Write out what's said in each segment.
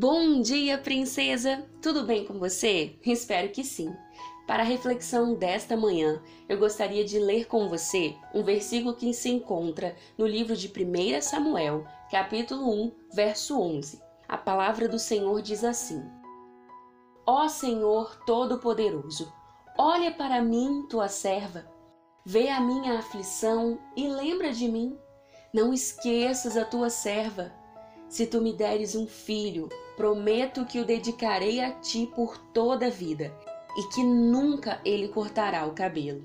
Bom dia, princesa! Tudo bem com você? Espero que sim. Para a reflexão desta manhã, eu gostaria de ler com você um versículo que se encontra no livro de 1 Samuel, capítulo 1, verso 11. A palavra do Senhor diz assim: Ó Senhor Todo-Poderoso, olha para mim, tua serva, vê a minha aflição e lembra de mim. Não esqueças a tua serva se tu me deres um filho, prometo que o dedicarei a ti por toda a vida e que nunca ele cortará o cabelo.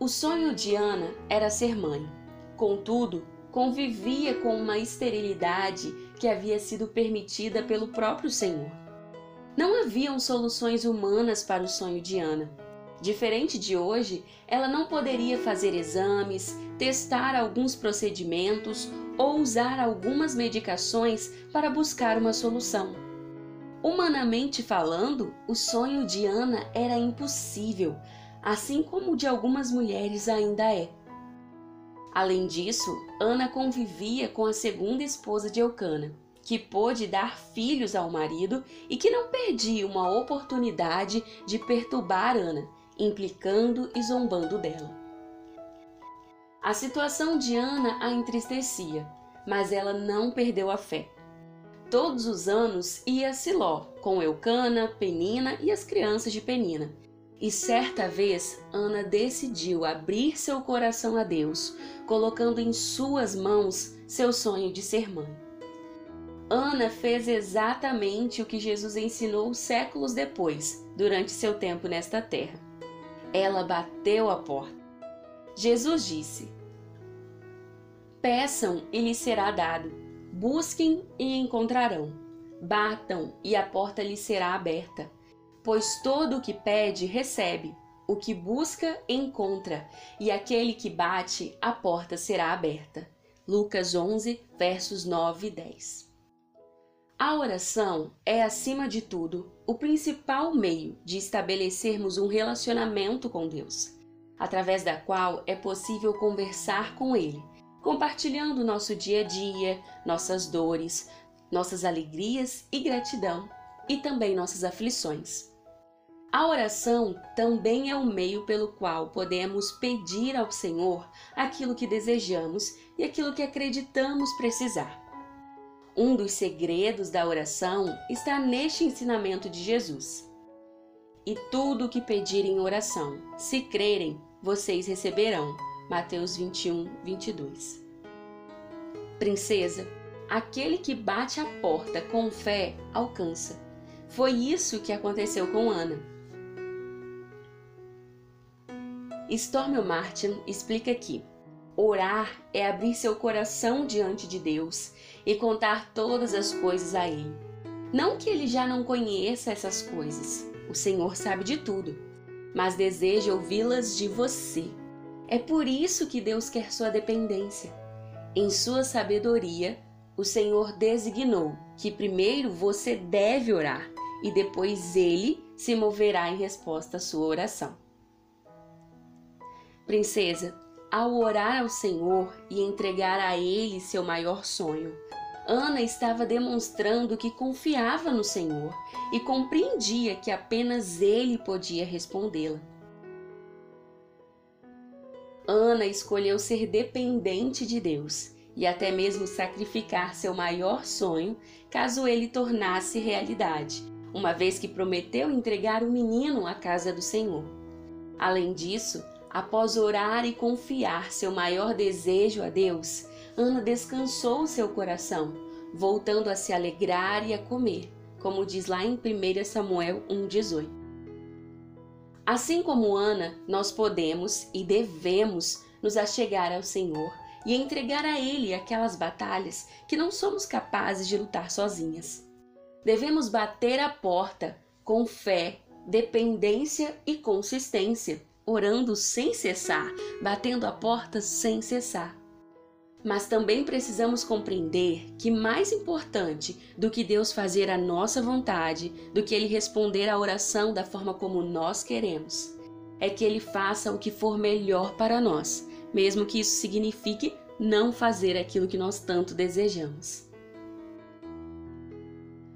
O sonho de Ana era ser mãe. Contudo, convivia com uma esterilidade que havia sido permitida pelo próprio Senhor. Não haviam soluções humanas para o sonho de Ana Diferente de hoje, ela não poderia fazer exames, testar alguns procedimentos ou usar algumas medicações para buscar uma solução. Humanamente falando, o sonho de Ana era impossível, assim como o de algumas mulheres ainda é. Além disso, Ana convivia com a segunda esposa de Eucana, que pôde dar filhos ao marido e que não perdia uma oportunidade de perturbar Ana, implicando e zombando dela. A situação de Ana a entristecia, mas ela não perdeu a fé. Todos os anos ia a Siló, com Eucana, Penina e as crianças de Penina. E certa vez Ana decidiu abrir seu coração a Deus, colocando em suas mãos seu sonho de ser mãe. Ana fez exatamente o que Jesus ensinou séculos depois, durante seu tempo nesta terra. Ela bateu a porta. Jesus disse: Peçam e lhes será dado. Busquem e encontrarão. Batam e a porta lhes será aberta. Pois todo o que pede, recebe. O que busca, encontra. E aquele que bate, a porta será aberta. Lucas 11, versos 9 e 10. A oração é, acima de tudo, o principal meio de estabelecermos um relacionamento com Deus, através da qual é possível conversar com Ele, compartilhando nosso dia a dia, nossas dores, nossas alegrias e gratidão, e também nossas aflições. A oração também é o meio pelo qual podemos pedir ao Senhor aquilo que desejamos e aquilo que acreditamos precisar. Um dos segredos da oração está neste ensinamento de Jesus. E tudo o que pedirem em oração, se crerem, vocês receberão. Mateus 21, 22. Princesa, aquele que bate a porta com fé alcança. Foi isso que aconteceu com Ana. Stormy Martin explica aqui. Orar é abrir seu coração diante de Deus e contar todas as coisas a Ele. Não que Ele já não conheça essas coisas, o Senhor sabe de tudo, mas deseja ouvi-las de você. É por isso que Deus quer sua dependência. Em sua sabedoria, o Senhor designou que primeiro você deve orar e depois Ele se moverá em resposta à sua oração. Princesa, ao orar ao Senhor e entregar a Ele seu maior sonho, Ana estava demonstrando que confiava no Senhor e compreendia que apenas Ele podia respondê-la. Ana escolheu ser dependente de Deus e até mesmo sacrificar seu maior sonho caso ele tornasse realidade, uma vez que prometeu entregar o menino à casa do Senhor. Além disso, Após orar e confiar seu maior desejo a Deus, Ana descansou seu coração, voltando a se alegrar e a comer, como diz lá em 1 Samuel 1,18. Assim como Ana, nós podemos e devemos nos achegar ao Senhor e entregar a Ele aquelas batalhas que não somos capazes de lutar sozinhas. Devemos bater a porta com fé, dependência e consistência orando sem cessar, batendo a porta sem cessar. Mas também precisamos compreender que mais importante do que Deus fazer a nossa vontade, do que Ele responder à oração da forma como nós queremos, é que Ele faça o que for melhor para nós, mesmo que isso signifique não fazer aquilo que nós tanto desejamos.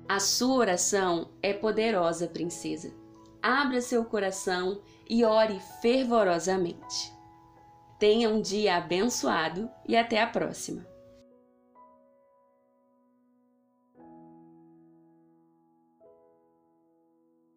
A sua oração é poderosa, princesa. Abra seu coração e ore fervorosamente. Tenha um dia abençoado e até a próxima!